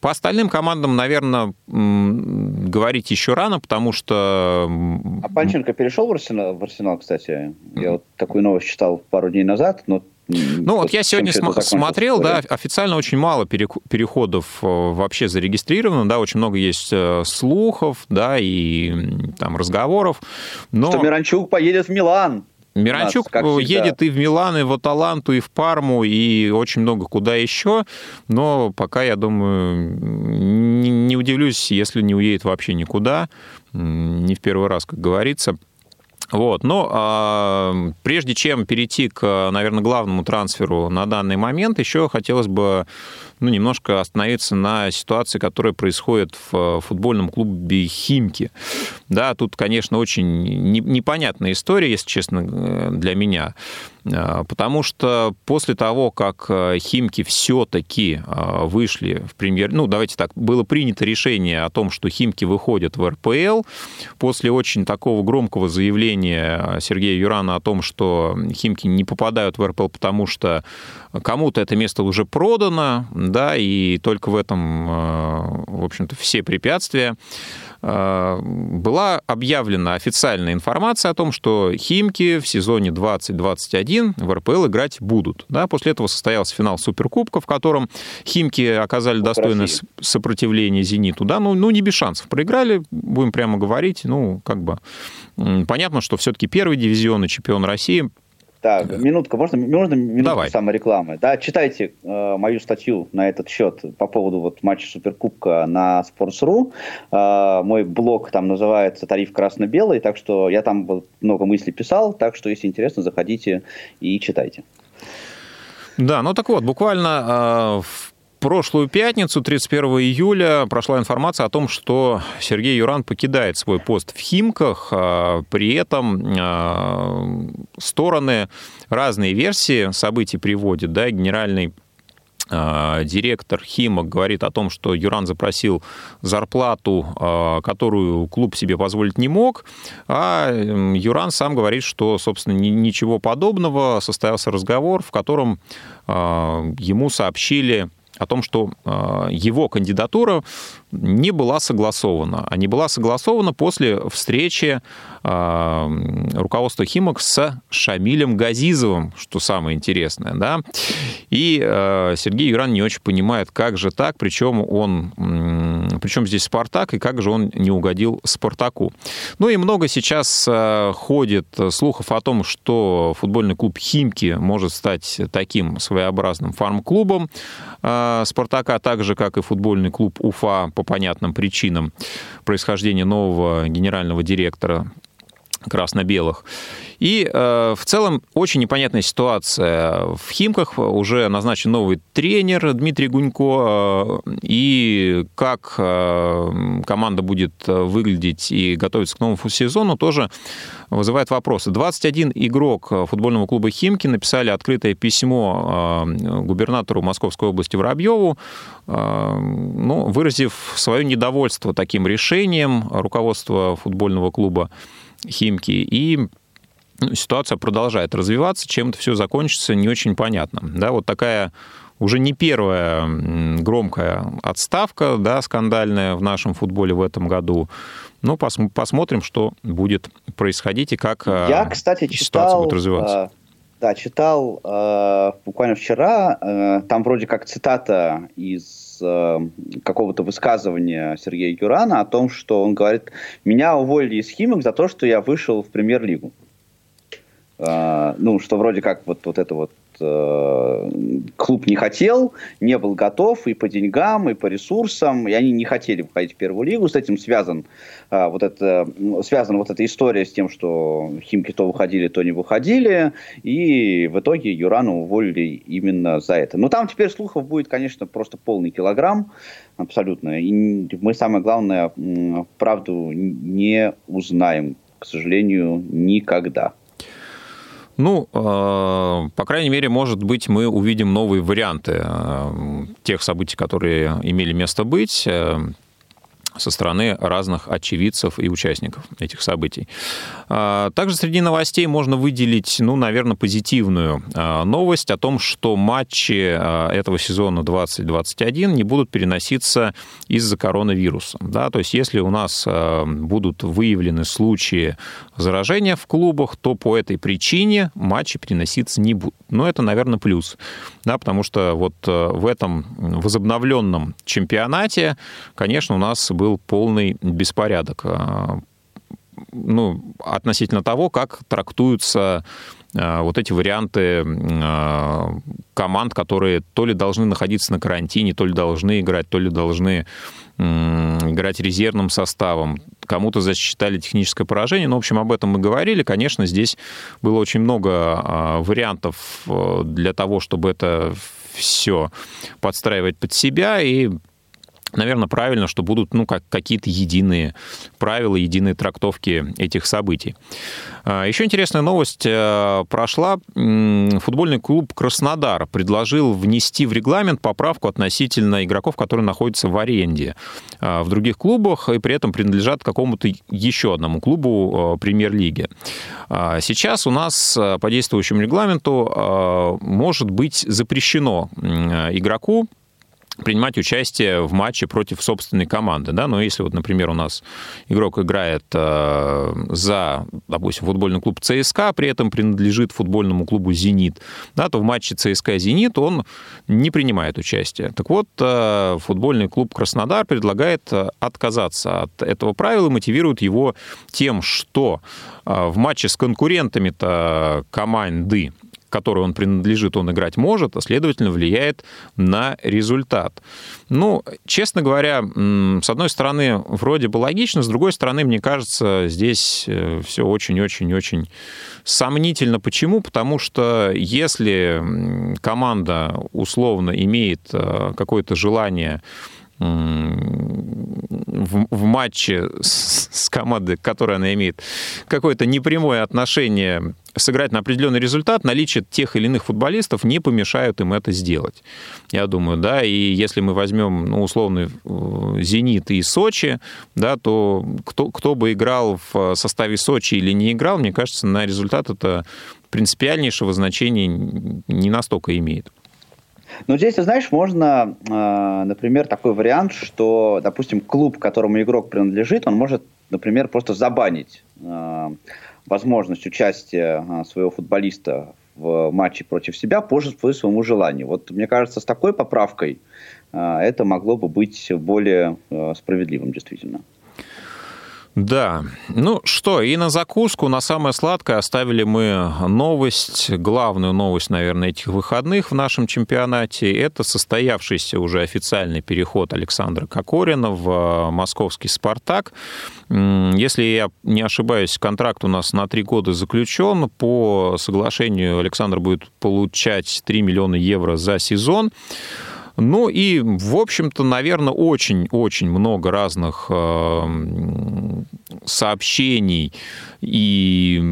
По остальным командам, наверное, говорить еще рано, потому что... А Панченко перешел в Арсенал, в Арсенал, кстати? Я вот такую новость читал пару дней назад, но ну вот я сегодня см- смотрел, да, официально очень мало переходов э, вообще зарегистрировано, да, очень много есть э, слухов, да, и там разговоров. Но... Что Миранчук поедет в Милан. Миранчук едет и в Милан, и в Аталанту, и в Парму, и очень много куда еще. Но пока, я думаю, не удивлюсь, если не уедет вообще никуда. Не в первый раз, как говорится. Вот. Но а, прежде чем перейти к, наверное, главному трансферу на данный момент, еще хотелось бы ну, немножко остановиться на ситуации, которая происходит в футбольном клубе «Химки». Да, тут, конечно, очень непонятная история, если честно, э, для меня. А, потому что после того, как э, Химки все-таки вышли в премьер... Ну, давайте так, было принято решение о том, что Химки выходят в РПЛ, после очень такого громкого заявления Сергея Юрана о том, что Химки не попадают в РПЛ, потому что кому-то это место уже продано, да, и только в этом, э, в общем-то, все препятствия. Э, была объявлена официальная информация о том, что Химки в сезоне 2021 в РПЛ играть будут. Да, после этого состоялся финал Суперкубка, в котором Химки оказали достойное сопротивление «Зениту». Да, ну, ну, не без шансов. Проиграли, будем прямо говорить. Ну, как бы понятно, что все-таки первый дивизион и чемпион России – так, да. минутка, можно, можно минутку Давай. саморекламы? Да, читайте э, мою статью на этот счет по поводу вот матча Суперкубка на Sports.ru. Э, мой блог там называется «Тариф красно-белый», так что я там много мыслей писал, так что, если интересно, заходите и читайте. Да, ну так вот, буквально э, в прошлую пятницу, 31 июля, прошла информация о том, что Сергей Юран покидает свой пост в Химках. А, при этом а, стороны разные версии событий приводят. Да, генеральный а, директор Химок говорит о том, что Юран запросил зарплату, которую клуб себе позволить не мог, а Юран сам говорит, что, собственно, ничего подобного. Состоялся разговор, в котором ему сообщили о том, что а, его кандидатура не была согласована. А не была согласована после встречи а, руководства Химок с Шамилем Газизовым, что самое интересное. Да? И а, Сергей Юран не очень понимает, как же так, причем он, причем здесь Спартак, и как же он не угодил Спартаку. Ну и много сейчас ходит слухов о том, что футбольный клуб Химки может стать таким своеобразным фарм-клубом Спартака, так же, как и футбольный клуб Уфа по понятным причинам происхождения нового генерального директора красно-белых. И э, в целом очень непонятная ситуация. В Химках уже назначен новый тренер Дмитрий Гунько. Э, и как э, команда будет выглядеть и готовиться к новому сезону, тоже вызывает вопросы. 21 игрок футбольного клуба «Химки» написали открытое письмо э, губернатору Московской области Воробьеву, э, ну, выразив свое недовольство таким решением руководства футбольного клуба «Химки». И ну, ситуация продолжает развиваться, чем это все закончится, не очень понятно. Да, вот такая уже не первая громкая отставка, да, скандальная в нашем футболе в этом году. Ну, пос посмотрим, что будет происходить и как Я, кстати, ситуация читал, будет развиваться. Э, да, читал э, буквально вчера, э, там вроде как цитата из э, какого-то высказывания Сергея Юрана о том, что он говорит, меня уволили из Химок за то, что я вышел в премьер-лигу. Э, ну, что вроде как вот, вот это вот клуб не хотел, не был готов и по деньгам, и по ресурсам, и они не хотели входить в первую лигу. С этим связан, э, вот это, связана вот эта история с тем, что Химки то выходили, то не выходили, и в итоге Юрану уволили именно за это. Но там теперь слухов будет, конечно, просто полный килограмм, абсолютно. И мы, самое главное, правду не узнаем, к сожалению, никогда. Ну, э, по крайней мере, может быть, мы увидим новые варианты э, тех событий, которые имели место быть. Со стороны разных очевидцев и участников этих событий. А, также среди новостей можно выделить, ну, наверное, позитивную а, новость о том, что матчи а, этого сезона 2021 не будут переноситься из-за коронавируса. Да? То есть если у нас будут выявлены случаи заражения в клубах, то по этой причине матчи переноситься не будут. Но это, наверное, плюс, да, потому что вот в этом возобновленном чемпионате, конечно, у нас был был полный беспорядок. А, ну, относительно того, как трактуются Э, вот эти варианты э, команд, которые то ли должны находиться на карантине, то ли должны играть, то ли должны играть резервным составом. Кому-то засчитали техническое поражение. Ну, в общем, об этом мы говорили. Конечно, здесь было очень много э, вариантов для того, чтобы это все подстраивать под себя. И наверное, правильно, что будут ну, как, какие-то единые правила, единые трактовки этих событий. А, Еще интересная новость э, прошла. Футбольный клуб «Краснодар» предложил внести в регламент поправку относительно игроков, которые находятся в аренде а, в других клубах и при этом принадлежат какому-то еще одному клубу э, премьер-лиги. А, сейчас у нас э, по действующему регламенту может быть запрещено игроку принимать участие в матче против собственной команды. Да? Но если, вот, например, у нас игрок играет э, за, допустим, футбольный клуб ЦСКА, при этом принадлежит футбольному клубу «Зенит», да, то в матче ЦСКА-«Зенит» он не принимает участие. Так вот, э, футбольный клуб «Краснодар» предлагает э, отказаться от этого правила, мотивирует его тем, что э, в матче с конкурентами-то команды которой он принадлежит, он играть может, а следовательно влияет на результат. Ну, честно говоря, с одной стороны, вроде бы логично, с другой стороны, мне кажется, здесь э, все очень-очень-очень сомнительно. Почему? Потому что если команда условно имеет э, какое-то желание в, в матче с, с командой, к она имеет какое-то непрямое отношение, сыграть на определенный результат, наличие тех или иных футболистов не помешают им это сделать. Я думаю, да, и если мы возьмем, ну, условный э, «Зенит» и «Сочи», да, то кто, кто бы играл в составе «Сочи» или не играл, мне кажется, на результат это принципиальнейшего значения не настолько имеет. Но здесь, ты знаешь, можно, э, например, такой вариант, что, допустим, клуб, которому игрок принадлежит, он может, например, просто забанить э, возможность участия э, своего футболиста в матче против себя по, по своему желанию. Вот мне кажется, с такой поправкой это могло бы быть более справедливым, действительно. Да. Ну что, и на закуску, на самое сладкое оставили мы новость, главную новость, наверное, этих выходных в нашем чемпионате. Это состоявшийся уже официальный переход Александра Кокорина в э, московский «Спартак». Если я не ошибаюсь, контракт у нас на три года заключен. По соглашению Александр будет получать 3 миллиона евро за сезон. Ну и, в общем-то, наверное, очень-очень много разных э, сообщений и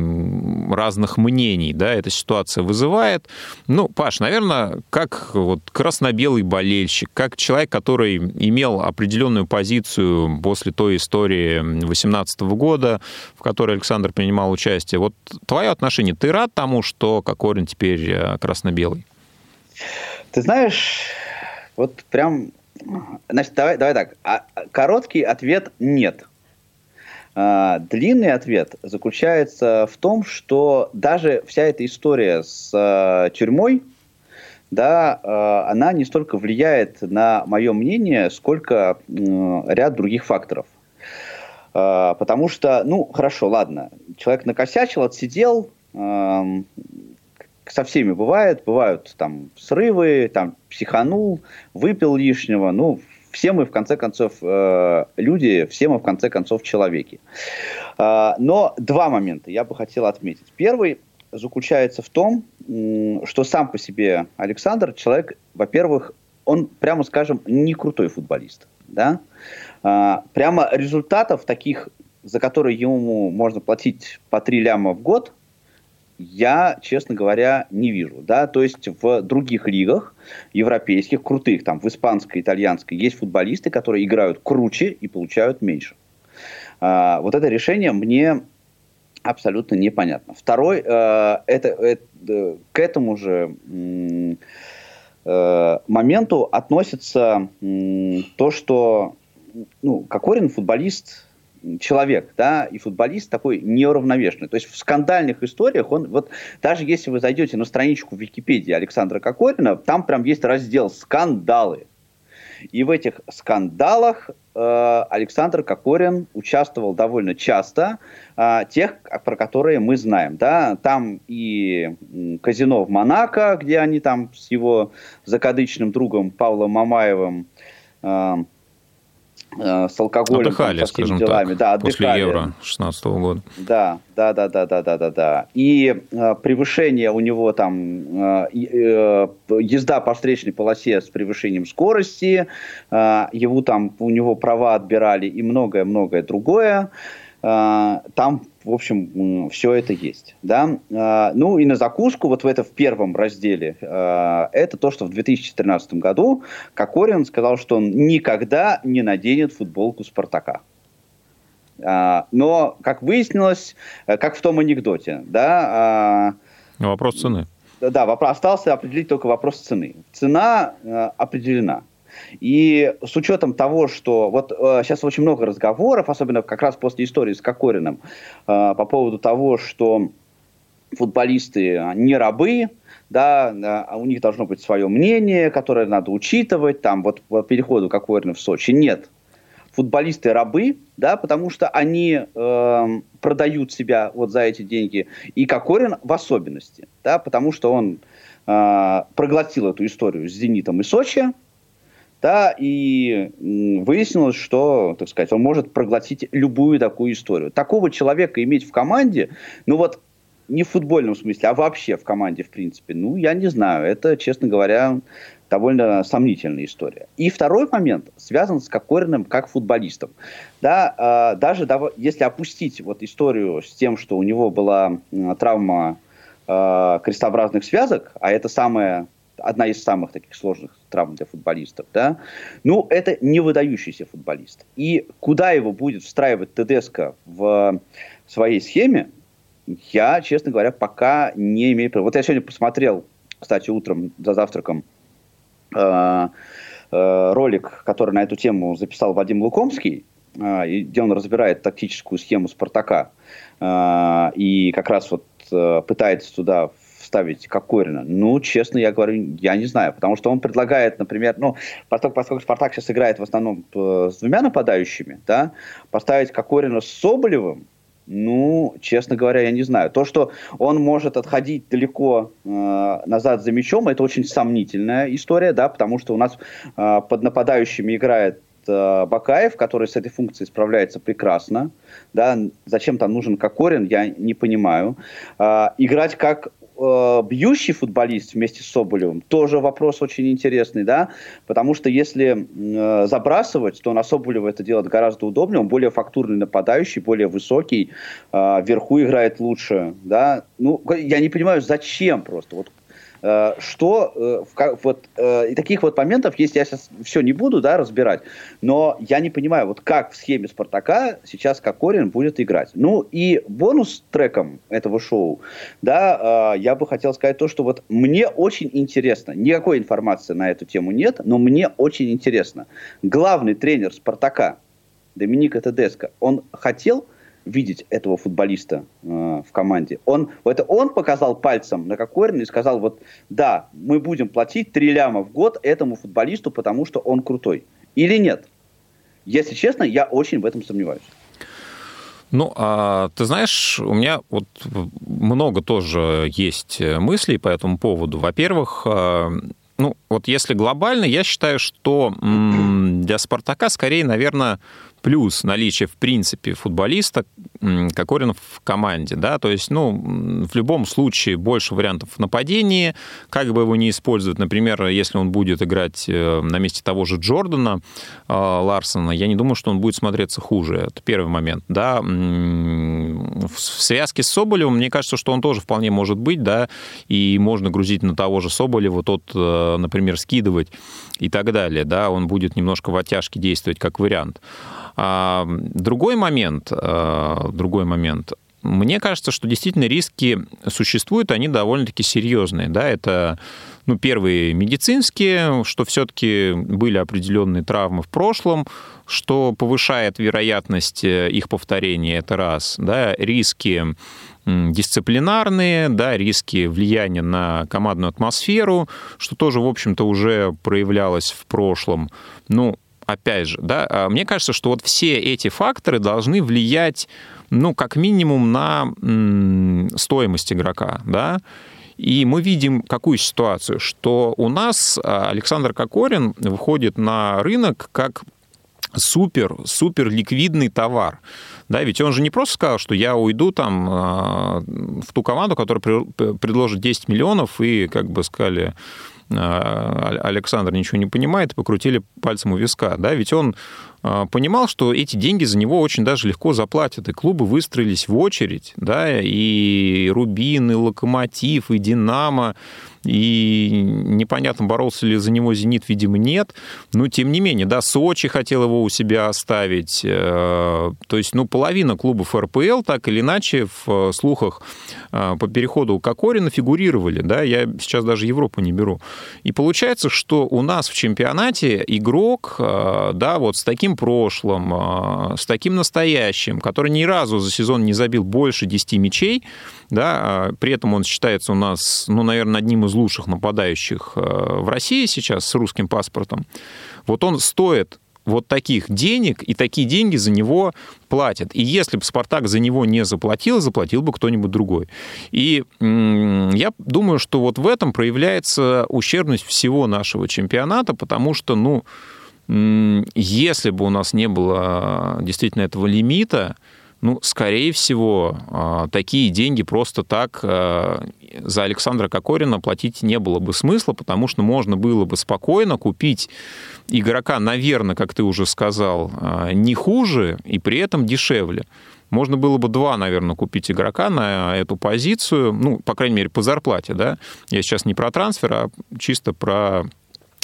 разных мнений, да, эта ситуация вызывает. Ну, Паш, наверное, как вот красно-белый болельщик, как человек, который имел определенную позицию после той истории 2018 года, в которой Александр принимал участие, вот твое отношение, ты рад тому, что Кокорин теперь э, красно-белый? Ты знаешь, вот прям... Значит, давай, давай так. А, короткий ответ – нет. А, длинный ответ заключается в том, что даже вся эта история с а, тюрьмой, да, а, она не столько влияет на мое мнение, сколько ряд других факторов. А, потому что, ну, хорошо, ладно, человек накосячил, отсидел, со всеми бывает, бывают там срывы, там психанул, выпил лишнего, ну, все мы в конце концов э, люди, все мы в конце концов человеки. Э, но два момента я бы хотел отметить. Первый заключается в том, что сам по себе Александр человек, во-первых, он, прямо скажем, не крутой футболист. Да? Э, прямо результатов таких, за которые ему можно платить по 3 ляма в год, я, честно говоря, не вижу. Да? То есть в других лигах европейских, крутых, там в испанской, итальянской, есть футболисты, которые играют круче и получают меньше. А, вот это решение мне абсолютно непонятно. Второй, э, это, это, э, к этому же э, моменту относится э, то, что ну, Кокорин футболист человек, да, и футболист такой неуравновешенный. То есть в скандальных историях он, вот даже если вы зайдете на страничку в Википедии Александра Кокорина, там прям есть раздел «Скандалы». И в этих скандалах э, Александр Кокорин участвовал довольно часто, э, тех, про которые мы знаем. Да? Там и казино в Монако, где они там с его закадычным другом Павлом Мамаевым э, с алкоголем, отдыхали, там, со скажем делами. Так, да, отдыхали. после Евро 16 года. Да, да, да, да, да, да, да, да. И э, превышение у него там, э, э, езда по встречной полосе с превышением скорости, э, его там, у него права отбирали и многое-многое другое. Э, там в общем, все это есть. Да? А, ну и на закуску, вот в это в первом разделе, а, это то, что в 2013 году Кокорин сказал, что он никогда не наденет футболку Спартака. А, но, как выяснилось, э, как в том анекдоте, да... Вопрос цены. Да, вопрос остался определить только вопрос цены. Цена э, определена. И с учетом того, что вот э, сейчас очень много разговоров, особенно как раз после истории с Кокориным, э, по поводу того, что футболисты не рабы, да, а у них должно быть свое мнение, которое надо учитывать, там вот по переходу Кокорина в Сочи. Нет, футболисты рабы, да, потому что они э, продают себя вот за эти деньги, и Кокорин в особенности, да, потому что он э, проглотил эту историю с «Зенитом» и «Сочи», да, и выяснилось, что, так сказать, он может проглотить любую такую историю. Такого человека иметь в команде, ну вот не в футбольном смысле, а вообще в команде, в принципе, ну, я не знаю, это, честно говоря, довольно сомнительная история. И второй момент связан с Кокориным как футболистом. Да, э, даже если опустить вот историю с тем, что у него была э, травма э, крестообразных связок, а это самая одна из самых таких сложных травм для футболистов, да, ну, это не выдающийся футболист. И куда его будет встраивать ТДСК в своей схеме, я, честно говоря, пока не имею. Вот я сегодня посмотрел, кстати, утром за завтраком э, э, ролик, который на эту тему записал Вадим Лукомский, э, где он разбирает тактическую схему Спартака э, и как раз вот э, пытается туда ставить Кокорина? Ну, честно, я говорю, я не знаю, потому что он предлагает, например, ну, поскольку, поскольку Спартак сейчас играет в основном э, с двумя нападающими, да, поставить Кокорина с Соболевым, ну, честно говоря, я не знаю. То, что он может отходить далеко э, назад за мячом, это очень сомнительная история, да, потому что у нас э, под нападающими играет э, Бакаев, который с этой функцией справляется прекрасно. Да, зачем там нужен Кокорин, я не понимаю. Э, играть как э, бьющий футболист вместе с Соболевым, тоже вопрос очень интересный, да, потому что если э, забрасывать, то на Соболева это делать гораздо удобнее, он более фактурный нападающий, более высокий, э, вверху играет лучше, да, ну, я не понимаю, зачем просто, вот что э, вот э, и таких вот моментов есть, я сейчас все не буду да, разбирать, но я не понимаю, вот как в схеме Спартака сейчас Кокорин будет играть. Ну и бонус треком этого шоу, да, я бы хотел сказать то, что вот мне очень интересно, никакой информации на эту тему нет, но мне очень интересно. Главный тренер Спартака, Доминика Тедеско, он хотел видеть этого футболиста э, в команде. Он, это он показал пальцем на Кокорина и сказал, вот да, мы будем платить 3 ляма в год этому футболисту, потому что он крутой. Или нет? Если честно, я очень в этом сомневаюсь. Ну, а, ты знаешь, у меня вот много тоже есть мыслей по этому поводу. Во-первых, а, ну, вот если глобально, я считаю, что для «Спартака» скорее, наверное, плюс наличие, в принципе, футболиста Кокорин в команде, да, то есть, ну, в любом случае больше вариантов в нападении, как бы его не использовать, например, если он будет играть э, на месте того же Джордана э, Ларсона, я не думаю, что он будет смотреться хуже, это первый момент, да, в связке с Соболевым, мне кажется, что он тоже вполне может быть, да, и можно грузить на того же Соболева, тот, э, например, скидывать и так далее, да, он будет немножко в оттяжке действовать как вариант. А, другой момент, а, другой момент. Мне кажется, что действительно риски существуют, они довольно-таки серьезные. Да? Это ну, первые медицинские, что все-таки были определенные травмы в прошлом, что повышает вероятность их повторения, это раз. Да? Риски дисциплинарные, да, риски влияния на командную атмосферу, что тоже, в общем-то, уже проявлялось в прошлом. Ну, опять же, да, а мне кажется, что вот все эти факторы должны влиять, ну, как минимум на стоимость игрока, да, и мы видим какую ситуацию, что у нас а, Александр Кокорин выходит на рынок как супер, супер ликвидный товар. Да, ведь он же не просто сказал, что я уйду там а, в ту команду, которая предложит 10 миллионов, и, как бы сказали, Александр ничего не понимает, покрутили пальцем у виска. Да? Ведь он понимал, что эти деньги за него очень даже легко заплатят. И клубы выстроились в очередь, да, и Рубин, и Локомотив, и Динамо, и непонятно, боролся ли за него «Зенит», видимо, нет. Но, тем не менее, да, Сочи хотел его у себя оставить. Э, то есть, ну, половина клубов РПЛ так или иначе в слухах э, по переходу Кокорина фигурировали, да, я сейчас даже Европу не беру. И получается, что у нас в чемпионате игрок, э, да, вот с таким прошлым, с таким настоящим, который ни разу за сезон не забил больше 10 мячей, да, а при этом он считается у нас, ну, наверное, одним из лучших нападающих э, в России сейчас с русским паспортом. Вот он стоит вот таких денег, и такие деньги за него платят. И если бы «Спартак» за него не заплатил, заплатил бы кто-нибудь другой. И я думаю, что вот в этом проявляется ущербность всего нашего чемпионата, потому что, ну, если бы у нас не было действительно этого лимита, ну, скорее всего, а, такие деньги просто так а, за Александра Кокорина платить не было бы смысла, потому что можно было бы спокойно купить игрока, наверное, как ты уже сказал, а, не хуже и при этом дешевле. Можно было бы два, наверное, купить игрока на эту позицию, ну, по крайней мере, по зарплате, да. Я сейчас не про трансфер, а чисто про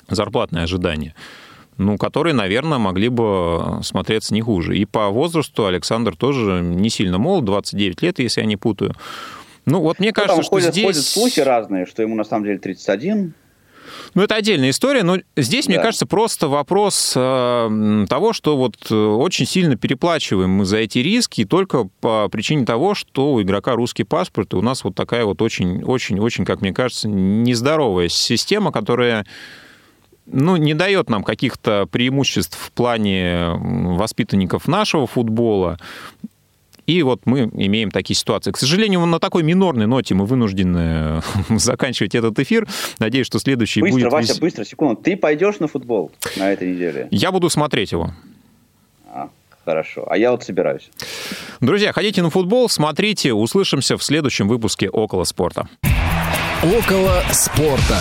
зарплатное ожидание ну, которые, наверное, могли бы смотреться не хуже. И по возрасту Александр тоже не сильно молод, 29 лет, если я не путаю. Ну, вот мне ну, кажется, что ходят, здесь... Ходят слухи разные, что ему на самом деле 31, ну, это отдельная история, но здесь, да. мне кажется, просто вопрос э, того, что вот э, очень сильно переплачиваем мы за эти риски только по причине того, что у игрока русский паспорт, и у нас вот такая вот очень-очень-очень, как мне кажется, нездоровая система, которая ну, не дает нам каких-то преимуществ в плане воспитанников нашего футбола. И вот мы имеем такие ситуации. К сожалению, на такой минорной ноте мы вынуждены заканчивать этот эфир. Надеюсь, что следующий быстро, будет... Быстро, Вася, быстро, секунду. Ты пойдешь на футбол на этой неделе? Я буду смотреть его. А, хорошо. А я вот собираюсь. Друзья, ходите на футбол, смотрите. Услышимся в следующем выпуске «Около спорта». «Около спорта».